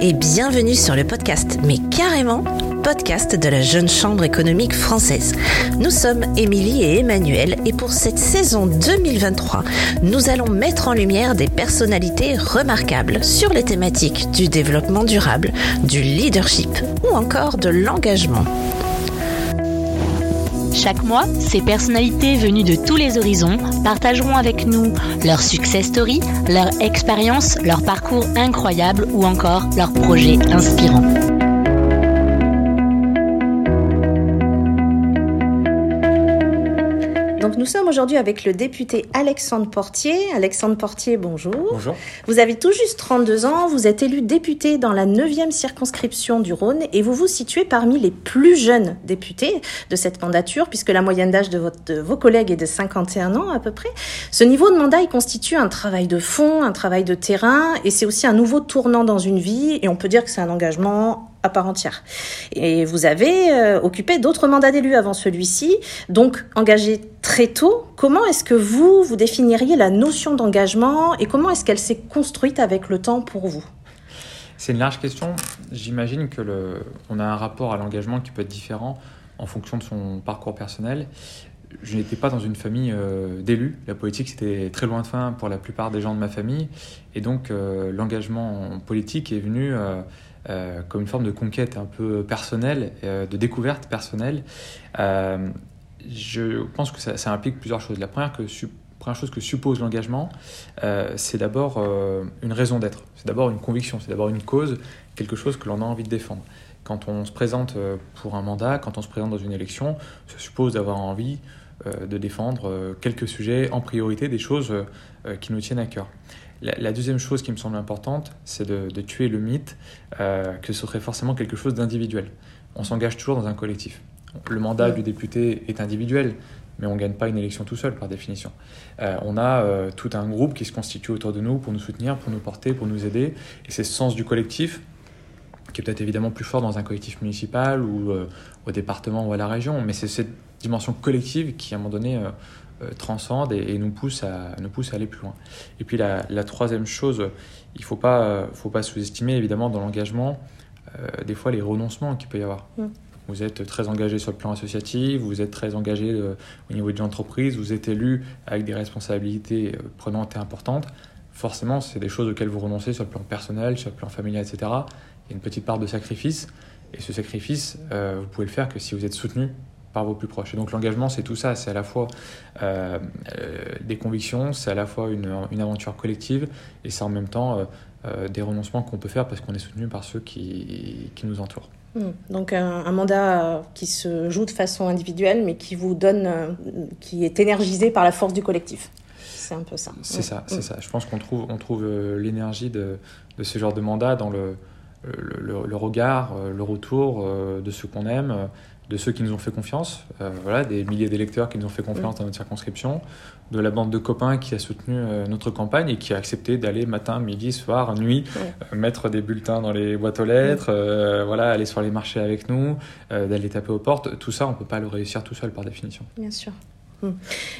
et bienvenue sur le podcast, mais carrément podcast de la Jeune Chambre économique française. Nous sommes Émilie et Emmanuel et pour cette saison 2023, nous allons mettre en lumière des personnalités remarquables sur les thématiques du développement durable, du leadership ou encore de l'engagement. Chaque mois, ces personnalités venues de tous les horizons partageront avec nous leur success story, leur expérience, leur parcours incroyable ou encore leurs projets inspirants. Nous sommes aujourd'hui avec le député Alexandre Portier. Alexandre Portier, bonjour. Bonjour. Vous avez tout juste 32 ans, vous êtes élu député dans la 9e circonscription du Rhône et vous vous situez parmi les plus jeunes députés de cette mandature puisque la moyenne d'âge de, de, vos collègues est de 51 ans à peu près. Ce niveau de mandat, il constitue un travail de fond, un travail de terrain et c'est aussi un nouveau tournant dans une vie et on peut dire que c'est un engagement à part entière. Et vous avez euh, occupé d'autres mandats d'élus avant celui-ci, donc engagé très tôt. Comment est-ce que vous, vous définiriez la notion d'engagement et comment est-ce qu'elle s'est construite avec le temps pour vous? C'est une large question. J'imagine que le, on a un rapport à l'engagement qui peut être différent en fonction de son parcours personnel. Je n'étais pas dans une famille euh, d'élus. La politique, c'était très lointain pour la plupart des gens de ma famille. Et donc, euh, l'engagement politique est venu euh, comme une forme de conquête un peu personnelle, euh, de découverte personnelle. Euh, je pense que ça, implique plusieurs choses. La première chose que suppose l'engagement, c'est d'abord une raison d'être, c'est d'abord une conviction, c'est d'abord une cause, quelque chose que l'on a envie de défendre. Quand on se présente pour un mandat, quand on se présente dans une élection, ça suppose d'avoir envie de défendre quelques sujets en priorité, des choses qui nous tiennent à cœur. La, deuxième chose qui me semble importante, c'est de, tuer le mythe euh, que ce serait forcément quelque chose d'individuel. On s'engage toujours dans un collectif. Le mandat du député est individuel, mais on ne gagne pas une élection tout seul par définition. Euh, on a euh, tout un groupe qui se constitue autour de nous pour nous soutenir, pour nous porter, pour nous aider. Et c'est ce sens du collectif qui est peut-être évidemment plus fort dans un collectif municipal ou au département ou à la région, mais c'est cette dimension collective qui, à un moment donné, transcende et, nous, pousse à, nous pousse à aller plus loin. Et puis la, troisième chose, il ne faut pas, faut pas sous-estimer évidemment dans l'engagement euh, des fois les renoncements qu'il peut y avoir. Mm. Vous êtes très engagé sur le plan associatif, vous êtes très engagé euh, au niveau de l'entreprise, vous êtes élu avec des responsabilités prenantes et importantes. Forcément, c'est des choses auxquelles vous renoncez sur le plan personnel, sur le plan familial, etc. Il y a une petite part de sacrifice. Et ce sacrifice, vous pouvez le faire que si vous êtes soutenu par vos plus proches. Et donc l'engagement, c'est tout ça, c'est à la fois euh, euh, des convictions, c'est à la fois une, une, aventure collective, et c'est en même temps euh, des renoncements qu'on peut faire parce qu'on est soutenu par ceux qui, qui nous entourent. Hmm. Donc un, un, mandat qui se joue de façon individuelle, mais qui vous donne, qui est énergisé par la force du collectif. C'est un peu ça. C'est ça, c'est hmm. ça. Je pense qu'on trouve, on trouve l'énergie de, de, ce genre de mandat dans le, le, le regard, le retour de ceux qu'on aime de ceux qui nous ont fait confiance, euh, voilà, des milliers d'électeurs qui nous ont fait confiance dans notre circonscription, de la bande de copains qui a soutenu euh, notre campagne et qui a accepté d'aller matin, midi, soir, nuit, euh, mettre des bulletins dans les boîtes aux lettres, voilà, aller sur les marchés avec nous, d'aller taper aux portes. Tout ça, on ne peut pas le réussir tout seul par définition. Bien sûr. Hmm.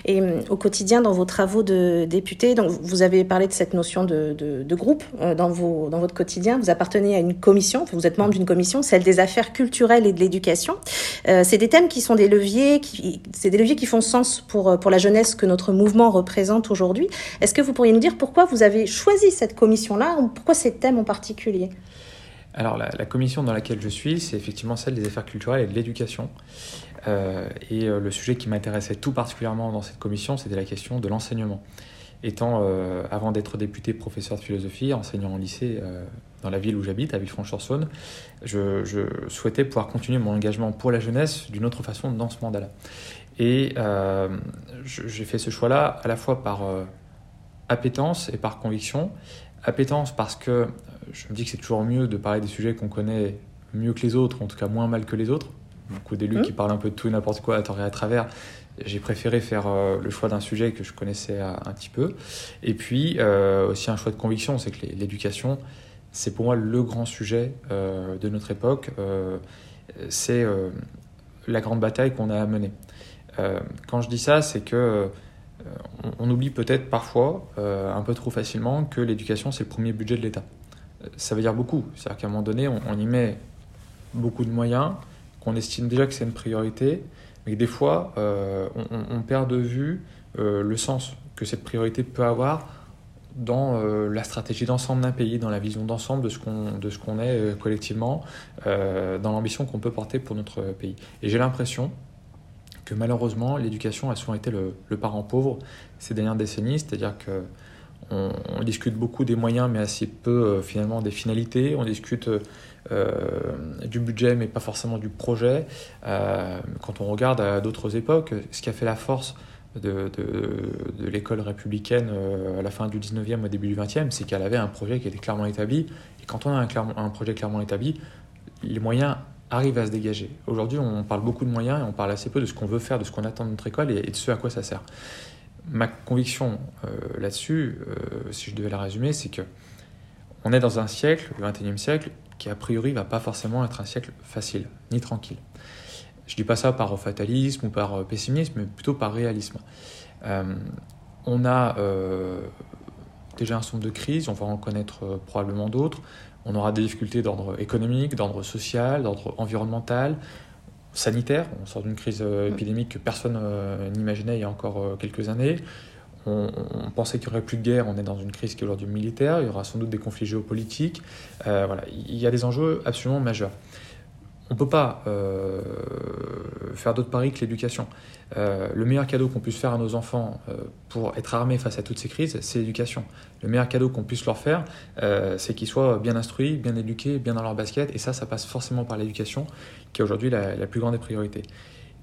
Et hmm, au quotidien, dans vos travaux de député, donc vous avez parlé de cette notion de, de, groupe euh, dans, vos, dans votre quotidien. Vous appartenez à une commission, vous êtes membre d'une commission, celle des affaires culturelles et de l'éducation. Euh, c'est des thèmes qui sont des leviers, qui, c'est des leviers qui font sens pour, euh, pour la jeunesse que notre mouvement représente aujourd'hui. Est-ce que vous pourriez nous dire pourquoi vous avez choisi cette commission-là ou pourquoi ces thèmes en particulier? Alors, la, commission dans laquelle je suis, c'est effectivement celle des affaires culturelles et de l'éducation. Euh, et euh, le sujet qui m'intéressait tout particulièrement dans cette commission, c'était la question de l'enseignement. Étant, euh, avant d'être député, professeur de philosophie, enseignant en lycée euh, dans la ville où j'habite, à Villefranche-sur-Saône, je, souhaitais pouvoir continuer mon engagement pour la jeunesse d'une autre façon dans ce mandat-là. Et euh, j'ai fait ce choix-là à la fois par appétence et par conviction. Appétence parce que je me dis que c'est toujours mieux de parler des sujets qu'on connaît mieux que les autres, en tout cas moins mal que les autres. Beaucoup d'élus mmh. qui parlent un peu de tout et n'importe quoi à tort et à travers. J'ai préféré faire euh, le choix d'un sujet que je connaissais un, un petit peu. Et puis euh, aussi un choix de conviction, c'est que l'éducation, c'est pour moi le grand sujet euh, de notre époque. Euh, c'est euh, la grande bataille qu'on a à mener. quand je dis ça, c'est que on, on, oublie peut-être parfois, un peu trop facilement, que l'éducation, c'est le premier budget de l'État. ça veut dire beaucoup. C'est-à-dire qu'à un moment donné, on, y met beaucoup de moyens, qu'on estime déjà que c'est une priorité, mais que des fois, on, perd de vue le sens que cette priorité peut avoir dans la stratégie d'ensemble d'un pays, dans la vision d'ensemble de ce qu'on de ce qu'on est collectivement, dans l'ambition qu'on peut porter pour notre pays. Et j'ai l'impression que malheureusement, l'éducation a souvent été le, parent pauvre ces dernières décennies, c'est-à-dire que on, discute beaucoup des moyens, mais assez peu euh, finalement des finalités. On discute euh, du budget, mais pas forcément du projet. Euh, quand on regarde à d'autres époques, ce qui a fait la force de, de, l'école républicaine à la fin du 19e, au début du 20e, c'est qu'elle avait un projet qui était clairement établi. Et quand on a un, un projet clairement établi, les moyens arrive à se dégager. Aujourd'hui, on parle beaucoup de moyens et on parle assez peu de ce qu'on veut faire, de ce qu'on attend de notre école et, de ce à quoi ça sert. Ma conviction euh, là-dessus, euh, si je devais la résumer, c'est que on est dans un siècle, le 21e siècle, qui a priori va pas forcément être un siècle facile, ni tranquille. Je dis pas ça par fatalisme ou par euh, pessimisme, mais plutôt par réalisme. on a déjà un certain nombre de crises, on va en connaître probablement d'autres. On aura des difficultés d'ordre économique, d'ordre social, d'ordre environnemental, sanitaire. On sort d'une crise euh, mm. épidémique que personne euh, n'imaginait il y a encore euh, quelques années. On, pensait qu'il n'y aurait plus de guerre, on est dans une crise qui est aujourd'hui militaire, il y aura sans doute des conflits géopolitiques. voilà, il y a des enjeux absolument majeurs on ne peut pas euh, faire d'autre pari que l'éducation. Euh, le meilleur cadeau qu'on puisse faire à nos enfants euh, pour être armés face à toutes ces crises, c'est l'éducation. Le meilleur cadeau qu'on puisse leur faire, c'est qu'ils soient bien instruits, bien éduqués, bien dans leur basket. Et ça, ça passe forcément par l'éducation, qui est aujourd'hui la, plus grande des priorités.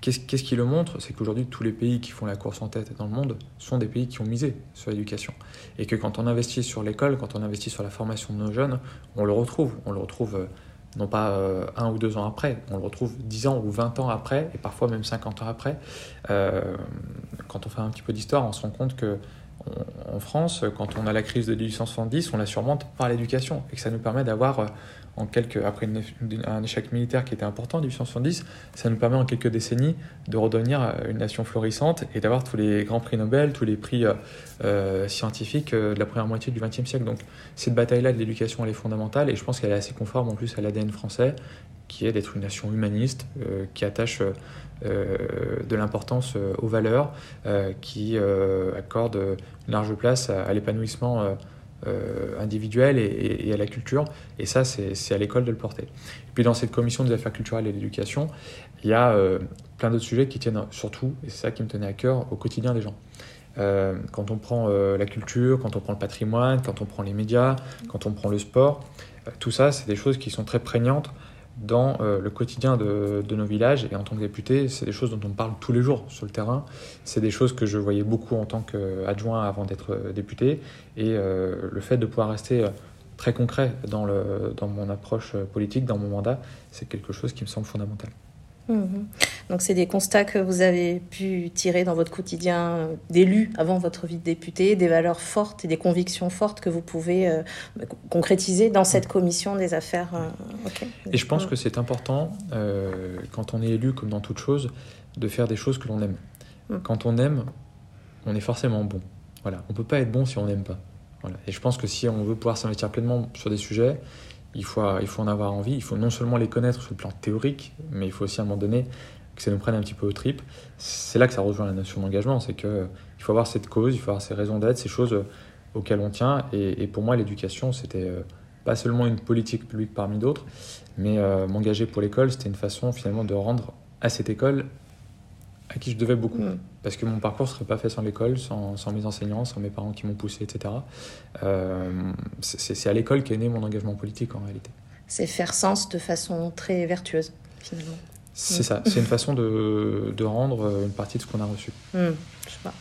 Qu'est-ce, qui le montre? C'est qu'aujourd'hui, tous les pays qui font la course en tête dans le monde sont des pays qui ont misé sur l'éducation. Et que quand on investit sur l'école, quand on investit sur la formation de nos jeunes, on le retrouve. On le retrouve non pas euh, un ou deux ans après, on le retrouve dix ans ou vingt ans après, et parfois même cinquante ans après. Euh, quand on fait un petit peu d'histoire, on se rend compte que en France, quand on a la crise de 1870, on la surmonte par l'éducation, et que ça nous permet d'avoir euh, après un échec militaire qui était important en 1870, ça nous permet en quelques décennies de redevenir une nation florissante et d'avoir tous les grands prix Nobel, tous les prix euh, scientifiques euh, de la première moitié du XXe siècle. Donc cette bataille-là de l'éducation, elle est fondamentale et je pense qu'elle est assez conforme en plus à l'ADN français, qui est d'être une nation humaniste, euh, qui attache de l'importance aux valeurs, qui accorde une large place à l'épanouissement euh, individuelle et, à la culture. Et ça, c'est à l'école de le porter. Et puis dans cette commission des affaires culturelles et de l'éducation, il y a euh, plein d'autres sujets qui tiennent surtout, et c'est ça qui me tenait à cœur, au quotidien des gens. Euh, quand on prend la culture, quand on prend le patrimoine, quand on prend les médias, quand on prend le sport, tout ça, c'est des choses qui sont très prégnantes dans euh, le quotidien de, nos villages. Et en tant que député, c'est des choses dont on parle tous les jours sur le terrain. C'est des choses que je voyais beaucoup en tant qu'adjoint avant d'être euh, député. Et euh, le fait de pouvoir rester très concret dans, mon approche politique, dans mon mandat, c'est quelque chose qui me semble fondamental. Mhm. Donc c'est des constats que vous avez pu tirer dans votre quotidien d'élu avant votre vie de député, des valeurs fortes et des convictions fortes que vous pouvez euh, concrétiser dans cette commission des affaires. Euh, et je pense que c'est important, euh, quand on est élu comme dans toute chose, de faire des choses que l'on aime. Mm. Quand on aime, on est forcément bon. Voilà. On ne peut pas être bon si on n'aime pas. Voilà. Et je pense que si on veut pouvoir s'investir pleinement sur des sujets, il faut, il faut en avoir envie, il faut non seulement les connaître sur le plan théorique, mais il faut aussi à un moment donné que ça nous prenne un petit peu au trip. C'est là que ça rejoint la notion d'engagement, c'est qu'il faut avoir cette cause, il faut avoir ces raisons d'être, ces choses auxquelles on tient. Et, pour moi, l'éducation, c'était euh, pas seulement une politique publique parmi d'autres, mais euh, m'engager pour l'école, c'était une façon finalement de rendre à cette école à qui je devais beaucoup. Mm. Parce que mon parcours ne serait pas fait sans l'école, sans, mes enseignants, sans mes parents qui m'ont poussé, etc. Euh, c'est à l'école qu'est né mon engagement politique en réalité. C'est faire sens de façon très vertueuse, finalement. C'est ça, c'est une façon de, de, rendre une partie de ce qu'on a reçu. Mm. je sais pas.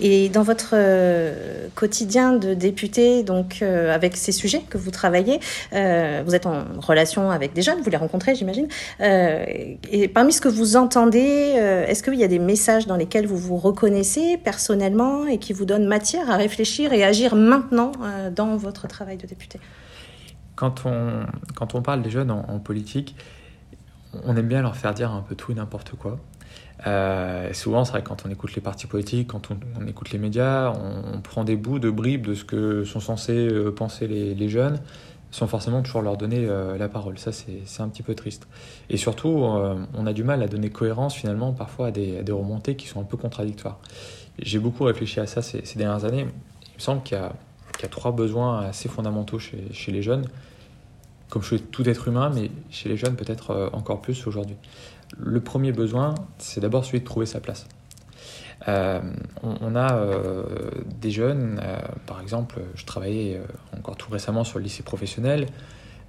Et dans votre euh, quotidien de député, donc euh, avec ces sujets que vous travaillez, euh, vous êtes en relation avec des jeunes, vous les rencontrez, j'imagine. et parmi ce que vous entendez, est-ce qu'il y a des messages dans lesquels vous vous reconnaissez personnellement et qui vous donnent matière à réfléchir et agir maintenant dans votre travail de député? Quand on, quand on parle des jeunes en, en politique, on aime bien leur faire dire un peu tout et n'importe quoi. Euh, souvent, c'est vrai quand on écoute les partis politiques, quand on, écoute les médias, on, prend des bouts de bribes de ce que sont censés euh, penser les, jeunes, sans forcément toujours leur donner la parole. Ça, c'est un petit peu triste. Et surtout, on a du mal à donner cohérence finalement parfois à des, remontées qui sont un peu contradictoires. J'ai beaucoup réfléchi à ça ces, dernières années. Il me semble qu'il y, a trois besoins assez fondamentaux chez les jeunes, comme chez tout être humain, mais chez les jeunes peut-être encore plus aujourd'hui. Le premier besoin, c'est d'abord celui de trouver sa place. Euh, on, a euh, des jeunes, euh, par exemple, je travaillais encore tout récemment sur le lycée professionnel,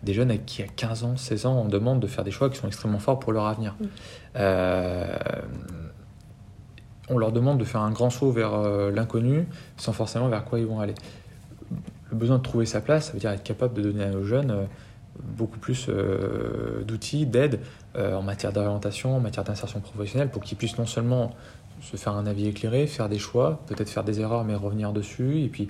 des jeunes qui, à 15 ans, 16 ans, on demande de faire des choix qui sont extrêmement forts pour leur avenir. on leur demande de faire un grand saut vers l'inconnu sans forcément vers quoi ils vont aller. Le besoin de trouver sa place, ça veut dire être capable de donner à nos jeunes beaucoup plus d'outils, d'aide en matière d'orientation, en matière d'insertion professionnelle, pour qu'ils puissent non seulement se faire un avis éclairé, faire des choix, peut-être faire des erreurs mais revenir dessus, et puis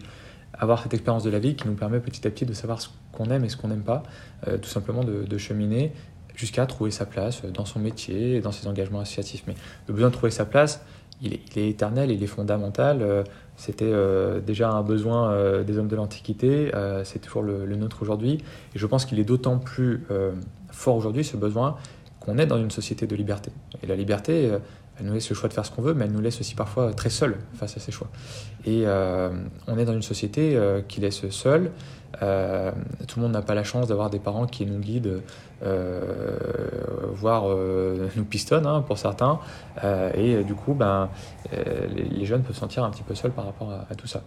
avoir cette expérience de la vie qui nous permet petit à petit de savoir ce qu'on aime et ce qu'on n'aime pas, euh, tout simplement de, cheminer jusqu'à trouver sa place dans son métier et dans ses engagements associatifs. Mais le besoin de trouver sa place, il est, éternel, il est fondamental. Euh, c'était euh, déjà un besoin des hommes de l'Antiquité, c'est toujours le, le nôtre aujourd'hui. Et je pense qu'il est d'autant plus fort aujourd'hui, ce besoin, qu'on est dans une société de liberté. Et la liberté, elle nous laisse le choix de faire ce qu'on veut, mais elle nous laisse aussi parfois très seuls face à ces choix. Et euh, on est dans une société euh, qui laisse seuls. Euh, tout le monde n'a pas la chance d'avoir des parents qui nous guident, voire nous pistonnent hein, pour certains. et du coup, ben, les, jeunes peuvent se sentir un petit peu seuls par rapport à, tout ça.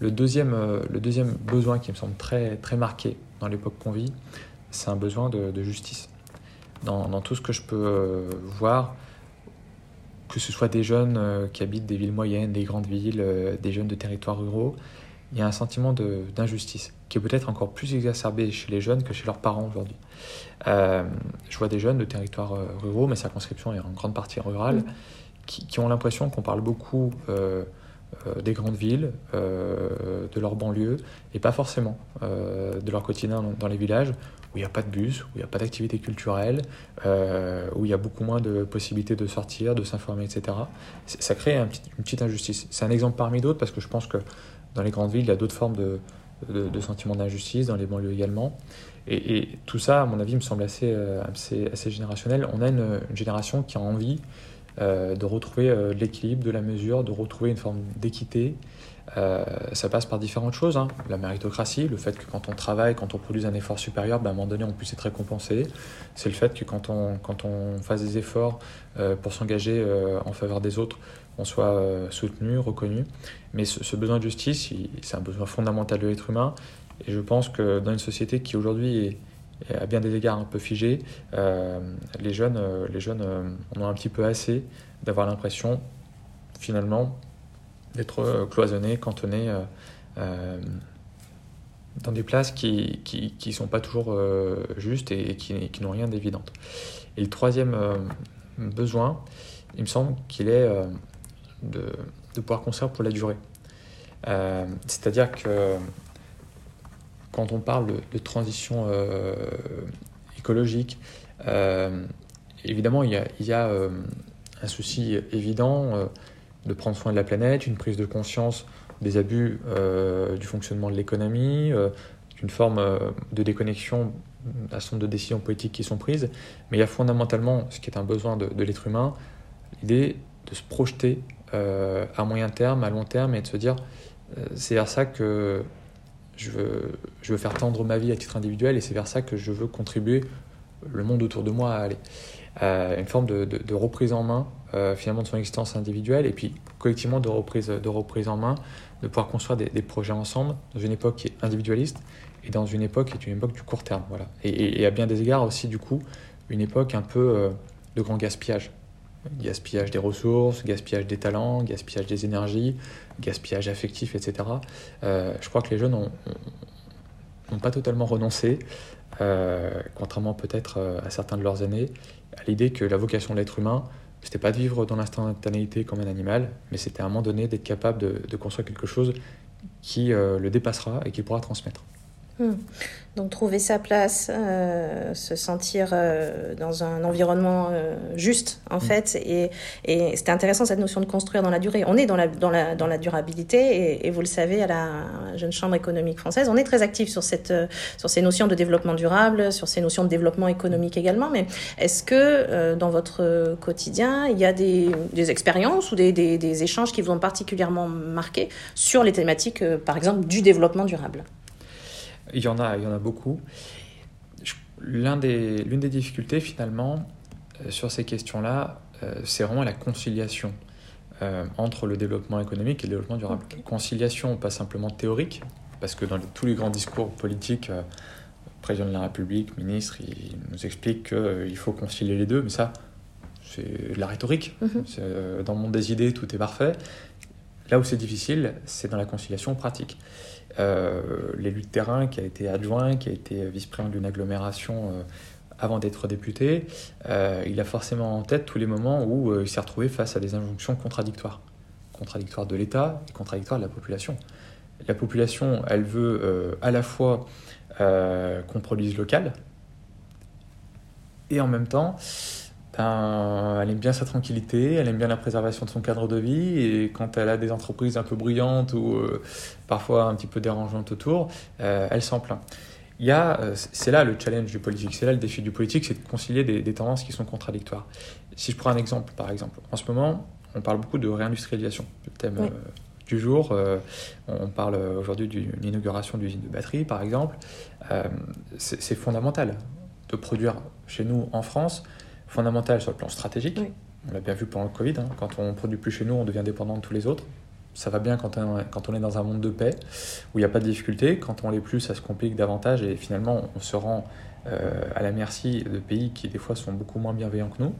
Le deuxième, le deuxième besoin qui me semble très, très marqué dans l'époque qu'on vit, c'est un besoin de, justice. Dans, tout ce que je peux voir, que ce soit des jeunes euh, qui habitent des villes moyennes, des grandes villes, euh, des jeunes de territoires ruraux, il y a un sentiment d'injustice qui est peut-être encore plus exacerbé chez les jeunes que chez leurs parents aujourd'hui. Euh, je vois des jeunes de territoires ruraux, ma circonscription est en grande partie rurale, mmh. qui, ont l'impression qu'on parle beaucoup des grandes villes, de leur banlieue, et pas forcément de leur quotidien dans les villages, où il n'y a pas de bus, où il n'y a pas d'activité culturelle, euh, où il y a beaucoup moins de possibilités de sortir, de s'informer, etc. Ça crée une petite injustice. C'est un exemple parmi d'autres parce que je pense que dans les grandes villes, il y a d'autres formes de, de, sentiments d'injustice, dans les banlieues également. Et, tout ça, à mon avis, me semble assez, euh, assez, générationnel. On a une, génération qui a envie de retrouver l'équilibre, de la mesure, de retrouver une forme d'équité, euh, ça passe par différentes choses. Hein. La méritocratie, le fait que quand on travaille, quand on produit un effort supérieur, ben, à un moment donné, on puisse être récompensé. C'est le fait que quand on, quand on fasse des efforts euh, pour s'engager euh, en faveur des autres, on soit soutenu, reconnu. Mais ce, besoin de justice, c'est un besoin fondamental de l'être humain. Et je pense que dans une société qui aujourd'hui est, à bien des égards un peu figée, les jeunes, les jeunes en ont un petit peu assez d'avoir l'impression, finalement, d'être euh, cloisonné, cantonné euh, euh, dans des places qui qui, sont pas toujours justes et, qui, qui n'ont rien d'évident. Et le troisième besoin, il me semble qu'il est de, de, pouvoir construire pour la durée. C'est-à-dire que quand on parle de, transition écologique, évidemment, il y a, a un souci évident de prendre soin de la planète, une prise de conscience des abus euh, du fonctionnement de l'économie, euh, d'une forme euh, de déconnexion à son de décisions politiques qui sont prises. Mais il y a fondamentalement, ce qui est un besoin de, l'être humain, l'idée de se projeter à moyen terme, à long terme, et de se dire, c'est vers ça que je veux, faire tendre ma vie à titre individuel, et c'est vers ça que je veux contribuer le monde autour de moi à aller. une forme de, reprise en main euh, finalement de son existence individuelle et puis collectivement de reprise, de reprise en main, de pouvoir construire des, projets ensemble dans une époque qui est individualiste et dans une époque qui est une époque du court terme. Voilà. Et, à bien des égards aussi, du coup, une époque un peu euh, de grand gaspillage. Gaspillage des ressources, gaspillage des talents, gaspillage des énergies, gaspillage affectif, etc. Euh, je crois que les jeunes n'ont pas totalement renoncé, contrairement peut-être à certains de leurs aînés, à l'idée que la vocation de l'être humain, c'était pas de vivre dans l'instantanéité comme un animal, mais c'était à un moment donné d'être capable de, construire quelque chose qui euh, le dépassera et qui pourra transmettre. Hmm. Donc trouver sa place, euh, se sentir euh, dans un environnement euh, juste en mm. fait. Et, et c'était intéressant cette notion de construire dans la durée. On est dans la, dans la, dans la durabilité et, et vous le savez à la Jeune Chambre économique française, on est très actif sur, cette, sur ces notions de développement durable, sur ces notions de développement économique également. Mais est-ce que dans votre quotidien, il y a des, des expériences ou des, des, des échanges qui vous ont particulièrement marqué sur les thématiques, par exemple, du développement durable? Il y en a, il y en a beaucoup. L'une des, des difficultés finalement euh, sur ces questions-là, euh, c'est vraiment la conciliation euh, entre le développement économique et le développement durable. Conciliation pas simplement théorique, parce que dans tous les grands discours politiques, président de la République, ministre, il nous explique qu'il faut concilier les deux, mais ça, c'est de la rhétorique. Mm-hmm. Dans le monde des idées, tout est parfait. Là où c'est difficile, c'est dans la conciliation pratique. Euh, l'élu de terrain qui a été adjoint, qui a été vice-président d'une agglomération euh, avant d'être député, euh, il a forcément en tête tous les moments où il s'est retrouvé face à des injonctions contradictoires. Contradictoires de l'État et contradictoires de la population. La population, elle veut à la fois qu'on produise local, et en même temps, ben, elle aime bien sa tranquillité, elle aime bien la préservation de son cadre de vie, et quand elle a des entreprises un peu brillantes ou euh, parfois un petit peu dérangeantes autour, euh, elle s'en plaint. Il y a, euh, c'est là le challenge du politique, c'est là le défi du politique, c'est de concilier des, tendances qui sont contradictoires. Si je prends un exemple, par exemple, en ce moment, on parle beaucoup de réindustrialisation, le thème du jour. on parle aujourd'hui d'une inauguration d'usine de batterie, par exemple. c'est fondamental de produire chez nous en France fondamentale sur le plan stratégique. On l'a bien vu pendant le Covid. Hein. Quand on ne produit plus chez nous, on devient dépendant de tous les autres. Ça va bien quand on, quand on est dans un monde de paix, où il n'y a pas de difficulté. Quand on l'est plus, ça se complique davantage et finalement, on se rend euh, à la merci de pays qui, des fois, sont beaucoup moins bienveillants que nous.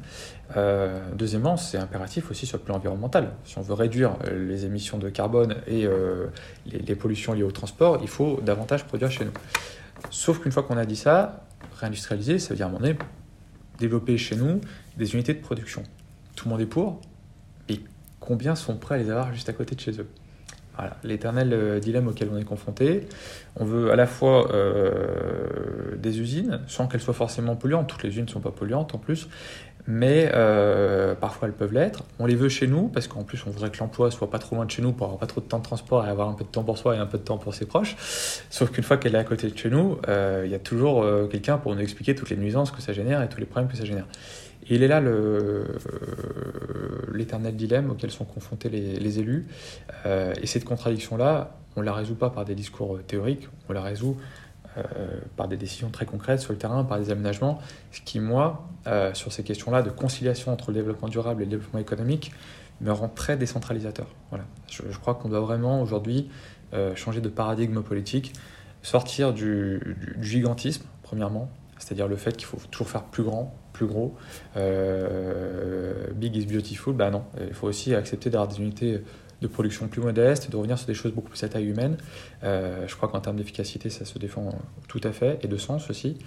Euh, deuxièmement, c'est impératif aussi sur le plan environnemental. Si on veut réduire euh, les émissions de carbone et les, les pollutions liées au transport, il faut davantage produire chez nous. Sauf qu'une fois qu'on a dit ça, réindustrialiser, ça veut dire à un moment donné développer chez nous des unités de production. Tout le monde est pour, mais combien sont prêts à les avoir juste à côté de chez eux? Voilà, l'éternel euh, dilemme auquel on est confronté. On veut à la fois euh, des usines, sans qu'elles soient forcément polluantes. Toutes les usines ne sont pas polluantes en plus, mais euh, parfois elles peuvent l'être. On les veut chez nous, parce qu'en plus on voudrait que l'emploi soit pas trop loin de chez nous pour avoir pas trop de temps de transport et avoir un peu de temps pour soi et un peu de temps pour ses proches. Sauf qu'une fois qu'elle est à côté de chez nous, il y a toujours quelqu'un pour nous expliquer toutes les nuisances que ça génère et tous les problèmes que ça génère. Et il est là euh, l'éternel dilemme auquel sont confrontés les, élus. Euh, et cette contradiction-là, on la résout pas par des discours théoriques, on la résout euh, par des décisions très concrètes sur le terrain, par des aménagements, ce qui, moi, sur ces questions-là de conciliation entre le développement durable et le développement économique, me rend très décentralisateur. Voilà. Je, crois qu'on doit vraiment aujourd'hui changer de paradigme politique, sortir du gigantisme, premièrement, c'est-à-dire le fait qu'il faut toujours faire plus grand, plus gros. Euh, big is beautiful, bah non, il faut aussi accepter d'avoir des unités de production plus modestes, de revenir sur des choses beaucoup plus à taille humaine. Euh, je crois qu'en termes d'efficacité, ça se défend tout à fait, et de sens aussi.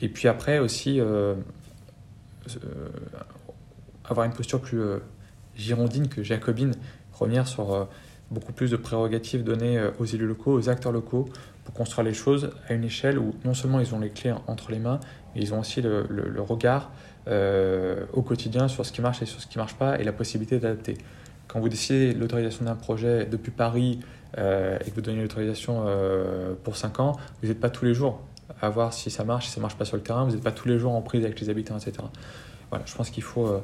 Et puis après aussi, euh, avoir une posture plus girondine que jacobine, revenir sur beaucoup plus de prérogatives données aux élus locaux, aux acteurs locaux, pour construire les choses à une échelle où non seulement ils ont les clés entre les mains, mais ils ont aussi le, regard euh, au quotidien sur ce qui marche et sur ce qui ne marche pas et la possibilité d'adapter. Quand vous décidez l'autorisation d'un projet depuis Paris euh, et que vous donnez l'autorisation euh, pour 5 ans, vous n'êtes pas tous les jours à voir si ça marche, si ça ne marche pas sur le terrain, vous n'êtes pas tous les jours en prise avec les habitants, etc. Voilà, je pense qu'il faut,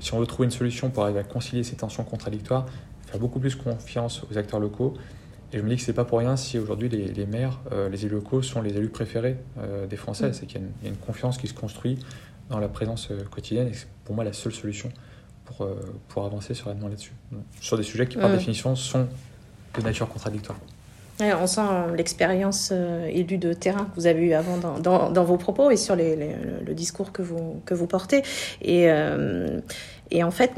si on veut trouver une solution pour arriver à concilier ces tensions contradictoires, faire beaucoup plus confiance aux acteurs locaux et je me dis que c'est pas pour rien si aujourd'hui les, maires, euh, les élus locaux sont les élus préférés euh, des Français. Mm. C'est qu'il y, a une confiance qui se construit dans la présence euh, quotidienne et c'est pour moi la seule solution pour, pour avancer sereinement là-dessus. Sur des sujets qui, par définition, sont de nature contradictoire. on sent l'expérience élue de terrain que vous avez eu avant dans, dans, vos propos et sur les, le discours que vous, que vous portez. Et, et en fait,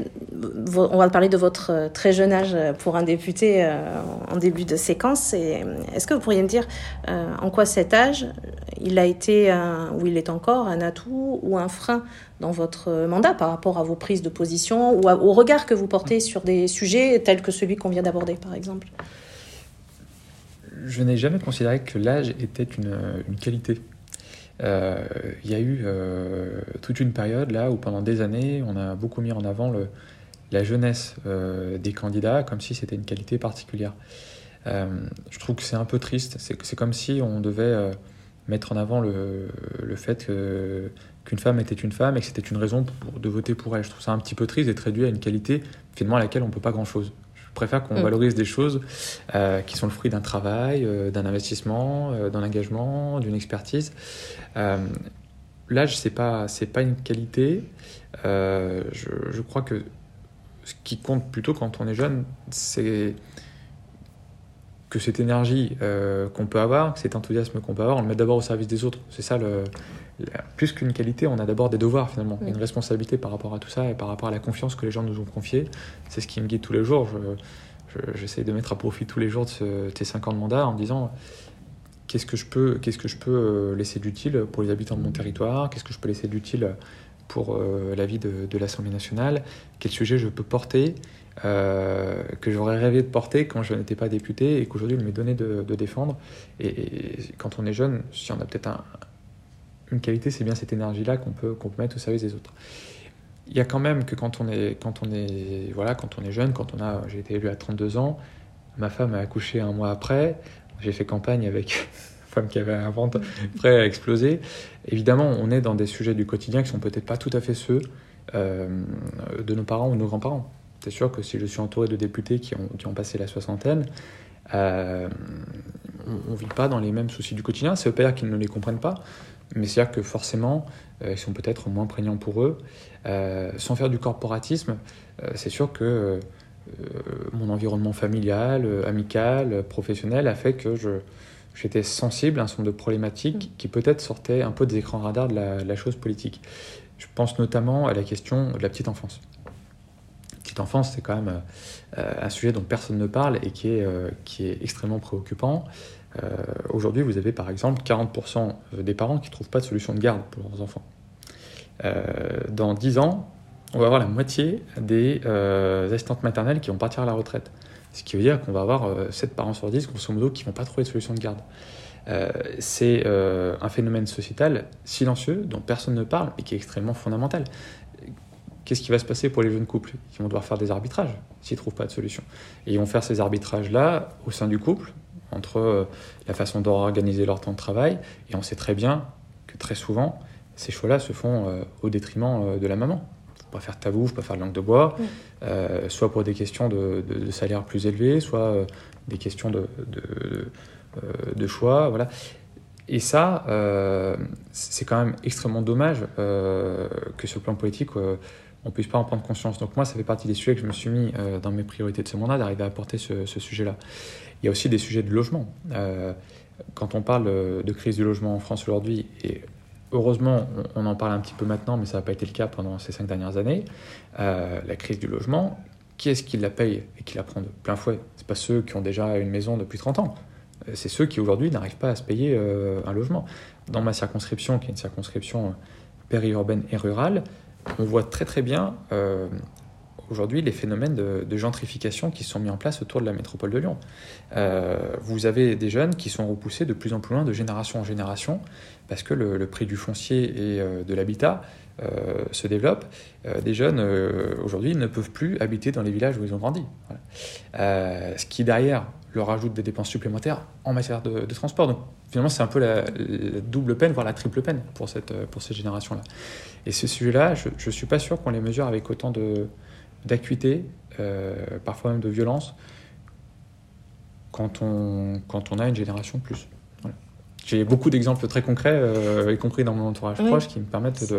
on va parler de votre euh, très jeune âge euh, pour un député euh, en début de séquence. Est-ce que vous pourriez me dire en quoi cet âge, il a été, ou il est encore, un atout ou un frein dans votre mandat par rapport à vos prises de position ou au regard que vous portez sur des sujets tels que celui qu'on vient d'aborder, par exemple? Je n'ai jamais considéré que l'âge était une, une qualité. Euh, il y a eu euh, toute une période là où pendant des années, on a beaucoup mis en avant la jeunesse euh, des candidats comme si c'était une qualité particulière. je trouve que c'est un peu triste. C'est comme si on devait mettre en avant le, fait qu'une femme était une femme et que c'était une raison de voter pour elle. Je trouve ça un petit peu triste d'être réduit à une qualité finalement à laquelle on ne peut pas grand-chose préfère qu'on mm. valorise des choses euh, qui sont le fruit d'un travail, euh, d'un investissement, euh, d'un engagement, d'une expertise. L'âge, c'est pas c'est pas une qualité. Je, je, crois que ce qui compte plutôt quand on est jeune, c'est que cette énergie qu'on peut avoir, que cet enthousiasme qu'on peut avoir, on le met d'abord au service des autres. C'est ça le, plus qu'une qualité, on a d'abord des devoirs finalement, une responsabilité par rapport à tout ça et par rapport à la confiance que les gens nous ont confiée. C'est ce qui me guide tous les jours. J'essaie de mettre à profit tous les jours de, ces 5 ans de mandat en me disant qu'est-ce que je peux, qu'est-ce que je peux euh, laisser d'utile pour les habitants de mon territoire, qu'est-ce que je peux laisser d'utile pour euh, la vie de, l'Assemblée nationale, quel sujet je peux porter, euh, que j'aurais rêvé de porter quand je n'étais pas député et qu'aujourd'hui il m'est donné de, défendre. Et, quand on est jeune, si on a peut-être un, une qualité, c'est bien cette énergie-là qu'on peut, qu'on peut mettre au service des autres. Il y a quand même que quand on est, quand on est, voilà, quand on est jeune, quand on a, j'ai été élu à 32 ans, ma femme a accouché un mois après, j'ai fait campagne avec une femme qui avait un ventre prêt à exploser. Évidemment, on est dans des sujets du quotidien qui sont peut-être pas tout à fait ceux euh, de nos parents ou de nos grands-parents. C'est sûr que si je suis entouré de députés qui ont, qui ont passé la soixantaine, euh, on ne vit pas dans les mêmes soucis du quotidien. Ça veut pas dire qu'ils ne les comprennent pas, mais c'est-à-dire que forcément, euh, ils sont peut-être moins prégnants pour eux. Euh, sans faire du corporatisme, c'est sûr que mon environnement familial, amical, professionnel a fait que je, j'étais sensible à un certain nombre de problématiques mm. qui peut-être sortaient un peu des écrans radars de la, chose politique. Je pense notamment à la question de la petite enfance. Enfance, c'est quand même un sujet dont personne ne parle et qui est, qui est extrêmement préoccupant. Euh, aujourd'hui, vous avez par exemple 40% des parents qui ne trouvent pas de solution de garde pour leurs enfants. Euh, dans 10 ans, on va avoir la moitié des euh, assistantes maternelles qui vont partir à la retraite. Ce qui veut dire qu'on va avoir 7 parents sur 10, grosso modo, qui ne vont pas trouver de solution de garde. c'est un phénomène sociétal silencieux dont personne ne parle et qui est extrêmement fondamental. Qu'est-ce qui va se passer pour les jeunes couples Ils vont devoir faire des arbitrages s'ils ne trouvent pas de solution. Et ils vont faire ces arbitrages-là au sein du couple, entre euh, la façon d'organiser leur temps de travail, et on sait très bien que très souvent, ces choix-là se font euh, au détriment euh, de la maman. Faut pas faire tabou, faut pas faire langue de bois, soit pour des questions de, salaire plus élevé, soit des questions de, de, choix, voilà. Et ça, c'est quand même extrêmement dommage que sur le plan politique, on puisse pas en prendre conscience. Donc moi, ça fait partie des sujets que je me suis mis dans mes priorités de ce mandat, d'arriver à apporter ce, sujet-là. Il y a aussi des sujets de logement. Euh, quand on parle de crise du logement en France aujourd'hui, et heureusement, on, en parle un petit peu maintenant, mais ça n'a pas été le cas pendant ces cinq dernières années, euh, la crise du logement, qui est-ce qui la paye et qui la prend de plein fouet? C'est pas ceux qui ont déjà une maison depuis 30 ans. Euh, c'est ceux qui aujourd'hui n'arrivent pas à se payer un logement. Dans ma circonscription, qui est une circonscription périurbaine et rurale, on voit très très bien aujourd'hui les phénomènes de, gentrification qui sont mis en place autour de la métropole de Lyon. Euh, vous avez des jeunes qui sont repoussés de plus en plus loin de génération en génération parce que le, prix du foncier et euh, de l'habitat euh, se développe. des jeunes aujourd'hui ne peuvent plus habiter dans les villages où ils ont grandi. ce qui derrière leur ajoute des dépenses supplémentaires en matière de, transport. Donc finalement c'est un peu la, double peine, voire la triple peine pour cette, pour cette génération-là. Et ce sujet-là, je ne suis pas sûr qu'on les mesure avec autant d'acuité, euh, parfois même de violence, quand on, quand on a une génération plus. J'ai beaucoup d'exemples très concrets, euh, y compris dans mon entourage proche, qui me permettent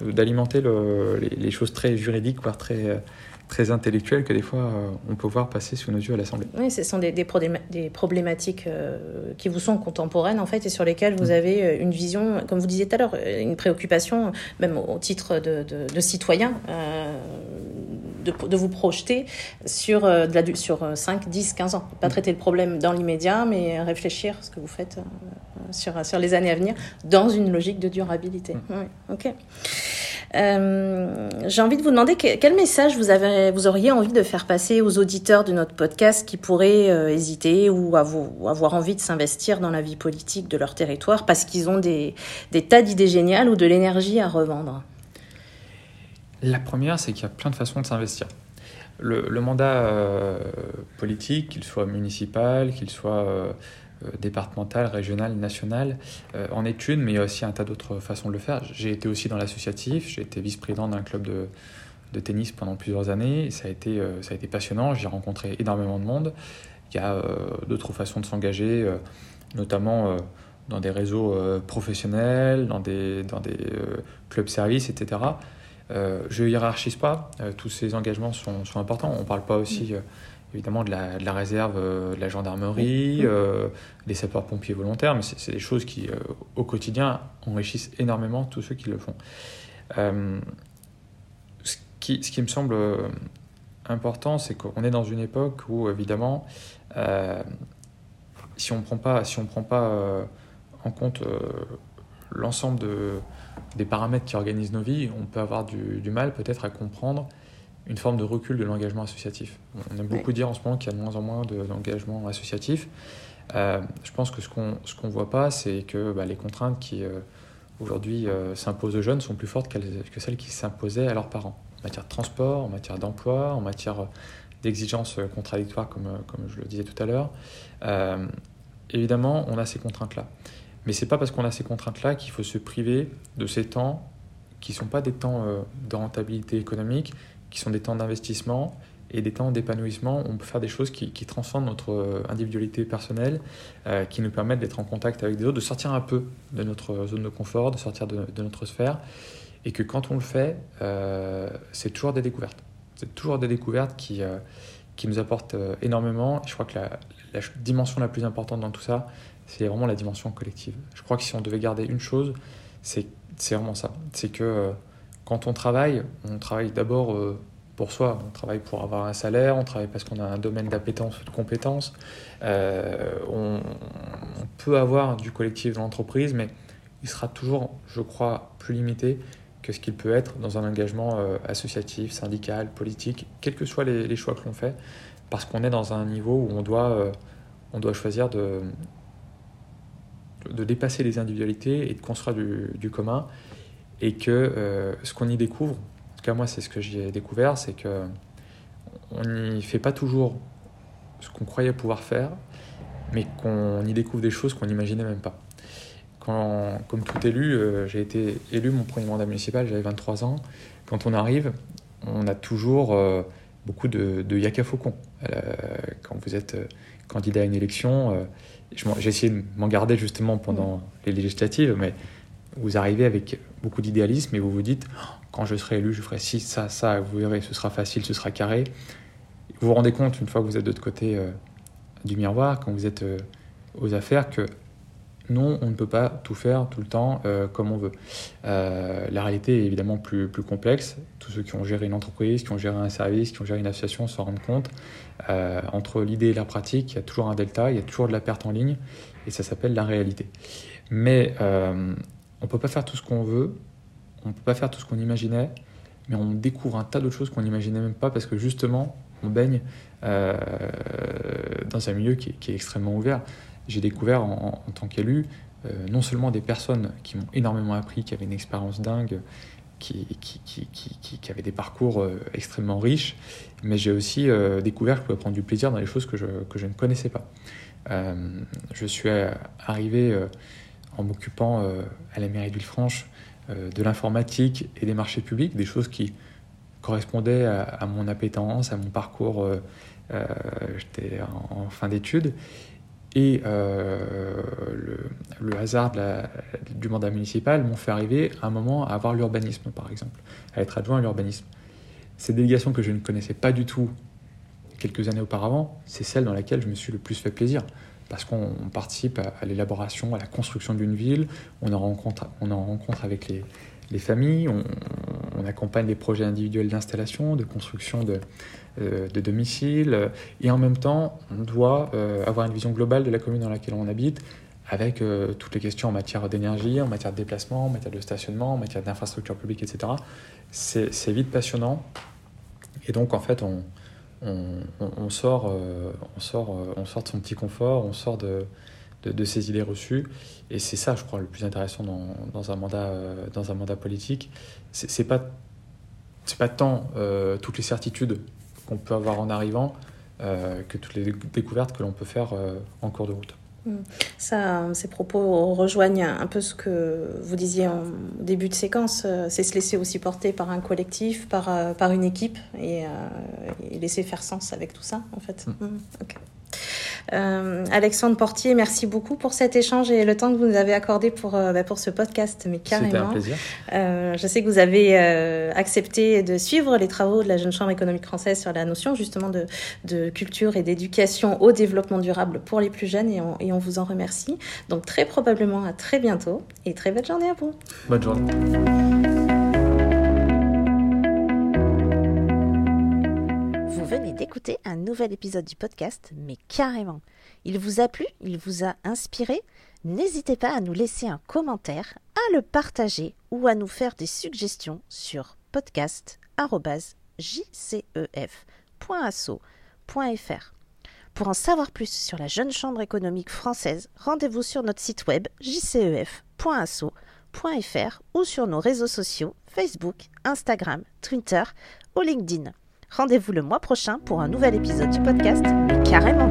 d'alimenter les, les, choses très juridiques, voire très, très intellectuelles que des fois euh, on peut voir passer sous nos yeux à l'Assemblée. Oui, ce sont des, des, problématiques euh, qui vous sont contemporaines en fait et sur lesquelles vous mm. avez euh, une vision, comme vous disiez tout à l'heure, une préoccupation, même au titre de, de, citoyen, de, de, vous projeter sur, de la, sur 5, 10, 15 ans. Pas mm. traiter le problème dans l'immédiat, mais réfléchir ce que vous faites sur, sur les années à venir dans une logique de durabilité. Mm. ok. Euh, j'ai envie de vous demander quel message vous, avez, vous auriez envie de faire passer aux auditeurs de notre podcast qui pourraient euh, hésiter ou avoir envie de s'investir dans la vie politique de leur territoire parce qu'ils ont des, tas d'idées géniales ou de l'énergie à revendre? La première, c'est qu'il y a plein de façons de s'investir. Le, le mandat euh, politique, qu'il soit municipal, qu'il soit euh, euh, départemental, régional, national, en est une, mais il y a aussi un tas d'autres façons de le faire. J'ai été aussi dans l'associatif, j'ai été vice-président d'un club de, de, tennis pendant plusieurs années, ça a été, ça a été passionnant, j'ai rencontré énormément de monde. Il y a d'autres façons de s'engager, notamment dans des réseaux professionnels, dans des, dans des clubs services, etc. Euh, je ne hiérarchise pas, euh, tous ces engagements sont, sont importants. On ne parle pas aussi euh, évidemment de la, de la réserve, de la gendarmerie, des sapeurs-pompiers volontaires, mais c'est des choses qui, au quotidien, enrichissent énormément tous ceux qui le font. ce, qui, ce qui me semble important, c'est qu'on est dans une époque où, évidemment, si on ne prend pas, si on prend pas en compte l'ensemble de des paramètres qui organisent nos vies, on peut avoir du, mal peut-être à comprendre une forme de recul de l'engagement associatif. On aime beaucoup dire en ce moment qu'il y a de moins en moins d'engagement associatif. Euh, je pense que ce qu'on ne voit pas, c'est que bah, les contraintes qui euh, aujourd'hui euh, s'imposent aux jeunes sont plus fortes que celles qui s'imposaient à leurs parents. En matière de transport, en matière d'emploi, en matière d'exigences contradictoires, comme, comme je le disais tout à l'heure. évidemment, on a ces contraintes-là. Mais c'est pas parce qu'on a ces contraintes-là qu'il faut se priver de ces temps qui sont pas des temps de rentabilité économique, qui sont des temps d'investissement et des temps d'épanouissement. On peut faire des choses qui, transcendent notre euh, individualité personnelle, euh, qui nous permettent d'être en contact avec des autres, de sortir un peu de notre zone de confort, de sortir de, notre sphère. Et que quand on le fait, c'est toujours des découvertes. C'est toujours des découvertes qui, qui nous apportent énormément. Je crois que la, la dimension la plus importante dans tout ça, c'est vraiment la dimension collective. Je crois que si on devait garder une chose, c'est vraiment ça. C'est que euh, quand on travaille, on travaille d'abord euh, pour soi. On travaille pour avoir un salaire, on travaille parce qu'on a un domaine d'appétence ou de compétence. Euh, on, peut avoir du collectif dans l'entreprise, mais il sera toujours, je crois, plus limité que ce qu'il peut être dans un engagement associatif, syndical, politique, quels que soient les, les choix que l'on fait, parce qu'on est dans un niveau où on doit, on doit choisir de, de dépasser les individualités et de construire du, commun. Et que euh, ce qu'on y découvre, en tout cas moi c'est ce que j'ai découvert, c'est que on n'y fait pas toujours ce qu'on croyait pouvoir faire, mais qu'on y découvre des choses qu'on n'imaginait même pas. Quand, comme tout élu, euh, j'ai été élu mon premier mandat municipal, j'avais 23 ans. Quand on arrive, on a toujours euh, beaucoup de, de yaka faucon. quand vous êtes candidat à une élection, j'ai essayé de m'en garder justement pendant les législatives, mais vous arrivez avec beaucoup d'idéalisme et vous vous dites quand je serai élu, je ferai ci, ça, ça, vous verrez, ce sera facile, ce sera carré. Vous vous rendez compte, une fois que vous êtes de l'autre côté euh, du miroir, quand vous êtes euh, aux affaires, que non, on ne peut pas tout faire tout le temps euh, comme on veut. la réalité est évidemment plus, plus complexe. Tous ceux qui ont géré une entreprise, qui ont géré un service, qui ont géré une association s'en rendent compte. Entre l'idée et la pratique, il y a toujours un delta, il y a toujours de la perte en ligne, et ça s'appelle la réalité. Mais on peut pas faire tout ce qu'on veut, on peut pas faire tout ce qu'on imaginait, mais on découvre un tas d'autres choses qu'on n'imaginait même pas parce que justement, on baigne euh, dans un milieu qui est, extrêmement ouvert. J'ai découvert en, tant qu'élu non seulement des personnes qui m'ont énormément appris, qui avaient une expérience dingue, qui, avait des parcours euh, extrêmement riches, mais j'ai aussi euh, découvert que je pouvais prendre du plaisir dans les choses que je, que je ne connaissais pas. Euh, je suis arrivé en m'occupant à la mairie de Villefranche de l'informatique et des marchés publics, des choses qui correspondaient à, mon appétence, à mon parcours. J'étais en, fin d'études. Et euh, le, hasard du mandat municipal m'ont fait arriver à un moment à avoir l'urbanisme, par exemple, à être adjoint à l'urbanisme. Cette délégation que je ne connaissais pas du tout quelques années auparavant, c'est celle dans laquelle je me suis le plus fait plaisir. Parce qu'on participe à, l'élaboration, à la construction d'une ville, on en rencontre, on en rencontre avec les, les familles, on, accompagne des projets individuels d'installation, de construction de, euh, de domicile, et en même temps, on doit euh, avoir une vision globale de la commune dans laquelle on habite, avec toutes les questions en matière d'énergie, en matière de déplacement, en matière de stationnement, en matière d'infrastructure publique, etc. C'est vite passionnant. Et donc, en fait, on, on, sort, on, sort, on sort de son petit confort, on sort de, de, ces idées reçues. Et c'est ça, je crois, le plus intéressant dans, dans un, mandat, dans un mandat politique. C'est pas, pas tant toutes les certitudes qu'on peut avoir en arrivant euh, que toutes les découvertes que l'on peut faire euh, en cours de route. Ça, ces propos rejoignent un peu ce que vous disiez en début de séquence. Euh, c'est se laisser aussi porter par un collectif, par, par une équipe et, laisser faire sens avec tout ça, en fait. Hmm. Euh, Alexandre Portier, merci beaucoup pour cet échange et le temps que vous nous avez accordé pour, euh, bah, pour ce podcast, mais carrément. C'était un plaisir. Euh, je sais que vous avez accepté de suivre les travaux de la Jeune Chambre économique française sur la notion justement de, de culture et d'éducation au développement durable pour les plus jeunes et on, et on vous en remercie. Donc très probablement à très bientôt et très belle journée à vous. Bonne journée. D'écouter un nouvel épisode du podcast, mais carrément. Il vous a plu Il vous a inspiré N'hésitez pas à nous laisser un commentaire, à le partager ou à nous faire des suggestions sur podcast.jcef.asso.fr. Pour en savoir plus sur la Jeune Chambre économique française, rendez-vous sur notre site web jcef.asso.fr ou sur nos réseaux sociaux Facebook, Instagram, Twitter ou LinkedIn. Rendez-vous le mois prochain pour un nouvel épisode du podcast, carrément